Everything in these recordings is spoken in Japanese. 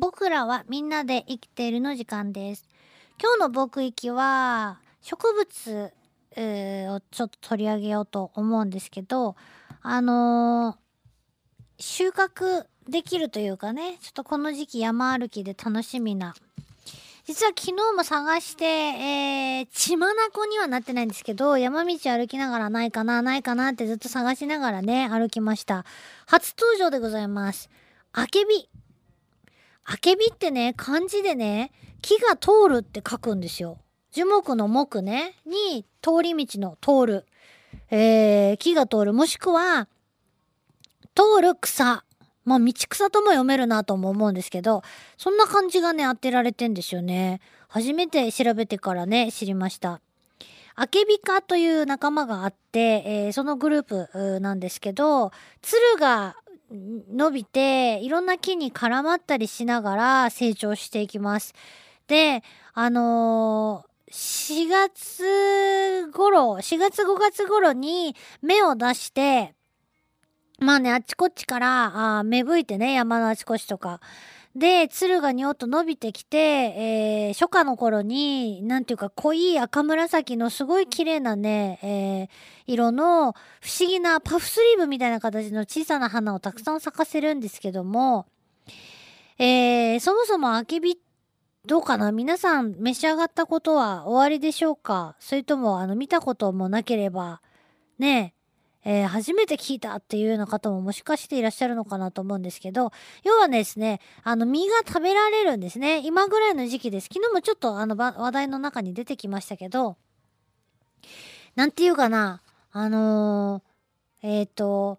僕らはみんなで生きているの時間です。今日の僕行きは植物、をちょっと取り上げようと思うんですけど、あのー収穫できるというかね、ちょっとこの時期山歩きで楽しみな。実は昨日も探して、えー、血眼にはなってないんですけど、山道歩きながらないかな、ないかなってずっと探しながらね、歩きました。初登場でございます。あけび。あけびってね、漢字でね、木が通るって書くんですよ。樹木の木ね、に通り道の通る。えー、木が通る。もしくは、通る草。まあ、道草とも読めるなとも思うんですけど、そんな感じがね、当てられてんですよね。初めて調べてからね、知りました。アケビ科という仲間があって、えーそのグループなんですけど、つるが伸びて、いろんな木に絡まったりしながら成長していきます。で、あのー4月頃、4月5月頃に芽を出して、まあね、あっちこっちから、あ芽吹いてね、山のあちこちとか。で、鶴がにょっと伸びてきて、えー初夏の頃に、なんていうか濃い赤紫のすごい綺麗なね、えー色の不思議なパフスリーブみたいな形の小さな花をたくさん咲かせるんですけども、えーそもそもアケビどうかな？皆さん召し上がったことは終わりでしょうか？それとも、あの、見たこともなければ、ねえ、えー初めて聞いたっていうような方ももしかしていらっしゃるのかなと思うんですけど、要はですね、あの、実が食べられるんですね。今ぐらいの時期です。昨日もちょっとあの、話題の中に出てきましたけど、なんていうかな、あのーえっ、と、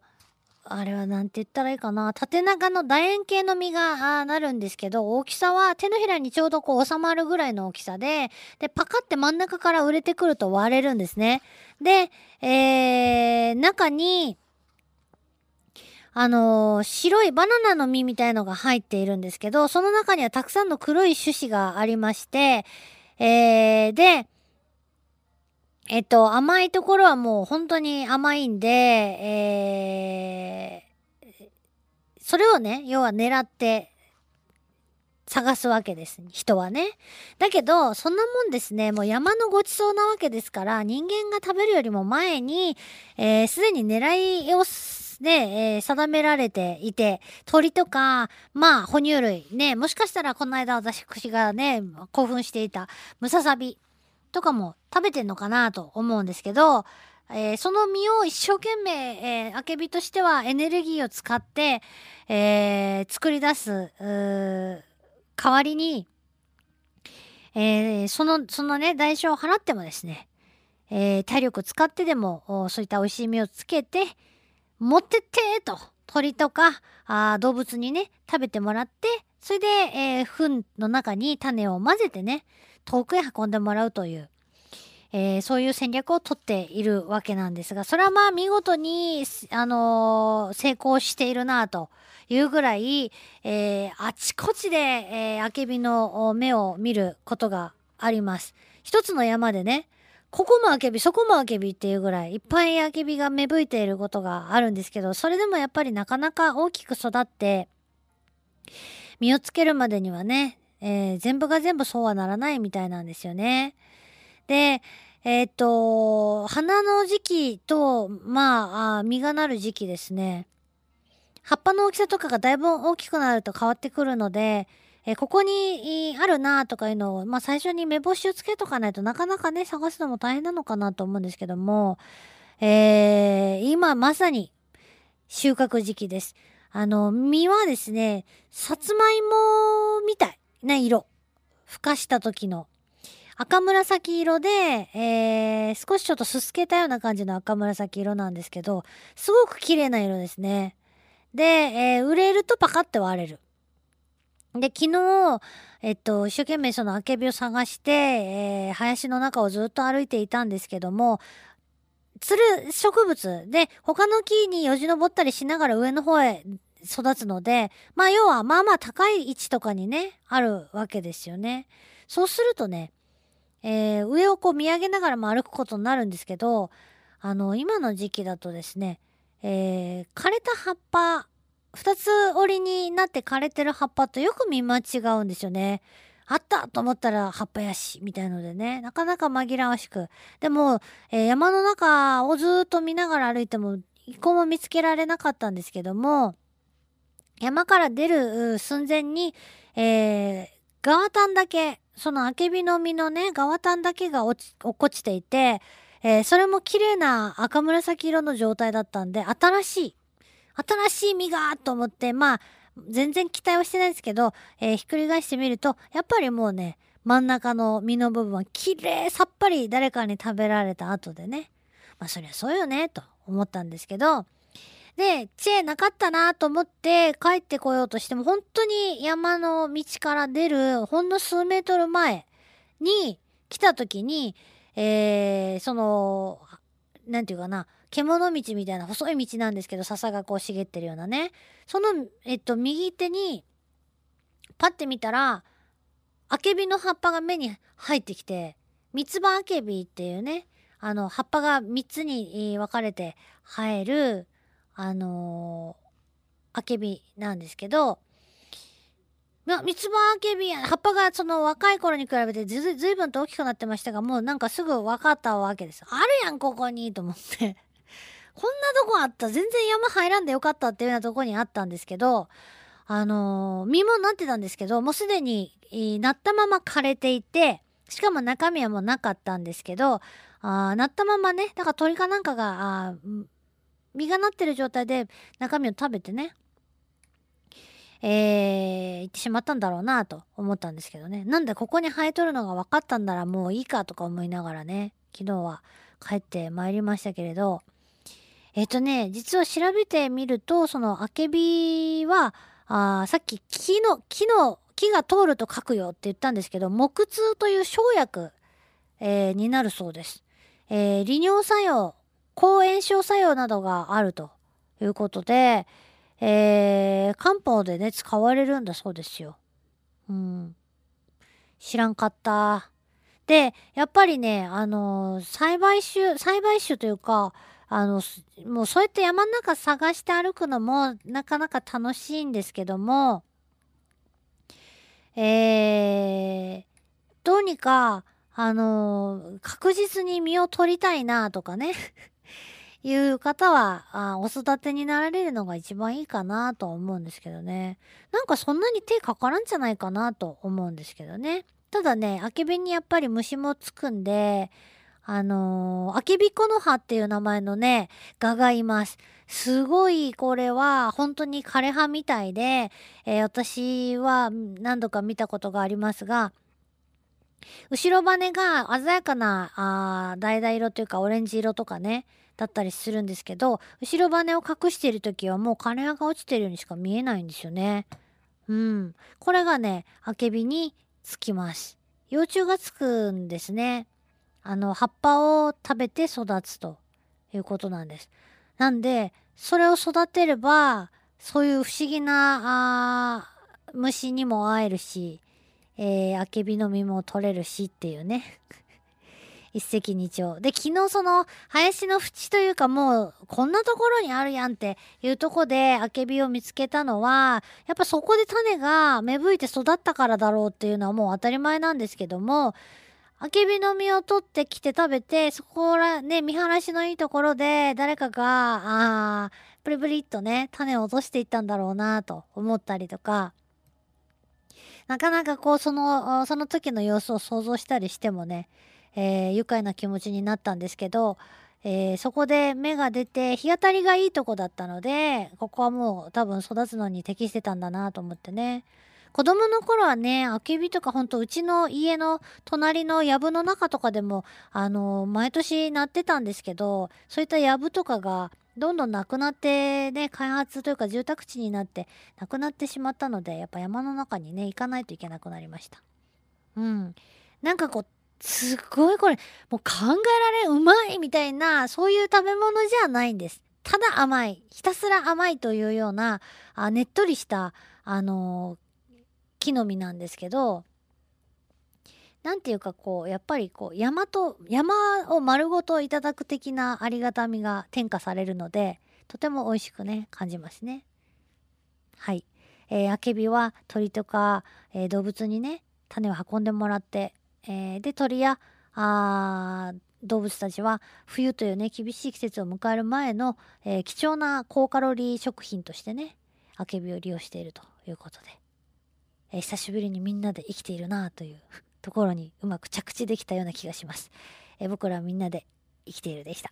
あれはなんて言ったらいいかな。縦長の楕円形の実がなるんですけど、大きさは手のひらにちょうどこう収まるぐらいの大きさで、で、パカって真ん中から売れてくると割れるんですね。で、えー、中に、あのー白いバナナの実みたいのが入っているんですけど、その中にはたくさんの黒い種子がありまして、えー、で、えっと、甘いところはもう本当に甘いんで、えー、それをね、要は狙って探すわけです。人はね。だけど、そんなもんですね、もう山のごちそうなわけですから、人間が食べるよりも前に、えーすでに狙いをね、えー定められていて、鳥とか、まあ、哺乳類、ね、もしかしたらこの間私がね、興奮していたムササビとかも食べてんのかなと思うんですけど、えーその実を一生懸命、えー、アケビとしてはエネルギーを使って、えー作り出す、代わりに、えーその、そのね、代償を払ってもですね、えー体力を使ってでも、そういった美味しい実をつけて、持ってってと、鳥とか、あ動物にね、食べてもらって、それで、えー糞の中に種を混ぜてね、遠くへ運んでもらうという、えーそういう戦略をとっているわけなんですが、それはまあ見事に、あのー成功しているなというぐらい、えーあちこちで、えー、アケビの目を見ることがあります。一つの山でね、ここもアケビ、そこもアケビっていうぐらいいっぱいアケビが芽吹いていることがあるんですけど、それでもやっぱりなかなか大きく育って、実をつけるまでにはね、えー全部が全部そうはならないみたいなんですよね。で、えーっと、花の時期と、まあ、あ実がなる時期ですね。葉っぱの大きさとかがだいぶ大きくなると変わってくるので、えーここにあるなとかいうのを、まあ最初に目星をつけとかないとなかなかね、探すのも大変なのかなと思うんですけども、えー今まさに収穫時期です。あの、実はですね、さつまいもみたいな色。孵化した時の。赤紫色で、えー少しちょっとすすけたような感じの赤紫色なんですけど、すごく綺麗な色ですね。で、えー売れるとパカって割れる。で、昨日、えっと、一生懸命そのアケビを探して、えー林の中をずっと歩いていたんですけども、つる植物で、他の木によじ登ったりしながら上の方へ育つので、まあ要はまあまあ高い位置とかにね、あるわけですよね。そうするとね、えー上をこう見上げながらも歩くことになるんですけど、あの、今の時期だとですね、えー枯れた葉っぱ二つ折りになって枯れてる葉っぱとよく見間違うんですよね。あったと思ったら葉っぱやし、みたいのでね、なかなか紛らわしく。でも、えー、山の中をずっと見ながら歩いても、一個も見つけられなかったんですけども、山から出る寸前に、えー、ガワタンだけ、そのアケビの実のね、ガワタンだけが落ち、落っこちていて、えー、それも綺麗な赤紫色の状態だったんで、新しい、新しい実がと思って、まあ、全然期待はしてないですけど、えー、ひっくり返してみると、やっぱりもうね、真ん中の実の部分は綺麗さっぱり誰かに食べられた後でね。まあそりゃそうよね、と思ったんですけど、で、知恵なかったなと思って帰ってこようとしても、本当に山の道から出るほんの数メートル前に来た時に、えー、その、なんていうかな、獣道みたいな細い道なんですけど、笹がこう茂ってるようなね。その、えっと、右手に、パッて見たら、アケビの葉っぱが目に入ってきて、三つ葉アケビっていうね、あの、葉っぱが3つに分かれて生える、あのー、アケビなんですけど、ま三つ葉アケビ、葉っぱがその若い頃に比べてずずいぶんと大きくなってましたが、もうなんかすぐ分かったわけです。あるやん、ここにと思って こんなとこあった。全然山入らんでよかったっていうようなとこにあったんですけど、あのー、実もなってたんですけど、もうすでに、なったまま枯れていて、しかも中身はもうなかったんですけど、あなったままね、だから鳥かなんかが、あ実がなってる状態で中身を食べてね、えー、行ってしまったんだろうなと思ったんですけどね。なんでここに生えとるのが分かったんならもういいかとか思いながらね、昨日は帰ってまいりましたけれど、えっ、ー、とね、実は調べてみると、そのアケビは、あさっき木の、木の、木が通ると書くよって言ったんですけど、木通という生薬、えー、になるそうです。えー、利尿作用、抗炎症作用などがあるということで、えー、漢方でね、使われるんだそうですよ。うん。知らんかった。で、やっぱりね、あの、栽培種、栽培種というか、あの、もうそうやって山の中探して歩くのもなかなか楽しいんですけども、えー、どうにか、あの、確実に身を取りたいなとかねいう方はあ、お育てになられるのが一番いいかなと思うんですけどね。なんかそんなに手かからんじゃないかなと思うんですけどね。ただね、あけびにやっぱり虫もつくんで、あのー、アケビコの葉っていう名前のね、蛾がいます。すごいこれは本当に枯葉みたいで、えー、私は何度か見たことがありますが、後ろ羽が鮮やかなあ橙色というかオレンジ色とかね、だったりするんですけど、後ろ羽を隠している時はもう枯葉が落ちてるようにしか見えないんですよね。うん。これがね、アケビにつきます。幼虫がつくんですね。あの、葉っぱを食べて育つということなんです。なんで、それを育てれば、そういう不思議な、あ虫にも会えるし、えー、あけびの実も取れるしっていうね。一石二鳥。で、昨日その、林の縁というかもう、こんなところにあるやんっていうとこで、あけびを見つけたのは、やっぱそこで種が芽吹いて育ったからだろうっていうのはもう当たり前なんですけども、あけびの実を取ってきて食べて、そこら、ね、見晴らしのいいところで、誰かが、あ、プリプリっとね、種を落としていったんだろうなと思ったりとか、なかなかこう、その、その時の様子を想像したりしてもね、えー、愉快な気持ちになったんですけど、えー、そこで芽が出て日当たりがいいとこだったので、ここはもう多分育つのに適してたんだなと思ってね。子供の頃はね、あけびとかほんとうちの家の隣の藪の中とかでも、あの、毎年なってたんですけど、そういった藪とかがどんどんなくなってね、開発というか住宅地になってなくなってしまったので、やっぱ山の中にね、行かないといけなくなりました。うん。なんかこう、すごいこれ、もう考えられ、うまいみたいな、そういう食べ物じゃないんです。ただ甘い。ひたすら甘いというような、あねっとりした、あの木の実なんですけど、なんていうかこう、やっぱりこう、山と、山を丸ごといただく的なありがたみが転化されるので、とても美味しくね、感じますね。はい。えー、アケビは鳥とか、えー動物にね、種を運んでもらって、えーで、鳥や、あ動物たちは冬というね、厳しい季節を迎える前の、えー貴重な高カロリー食品としてね、あけびを利用しているということで、えー久しぶりにみんなで生きているなという ところにうまく着地できたような気がします。えー僕らみんなで生きているでした。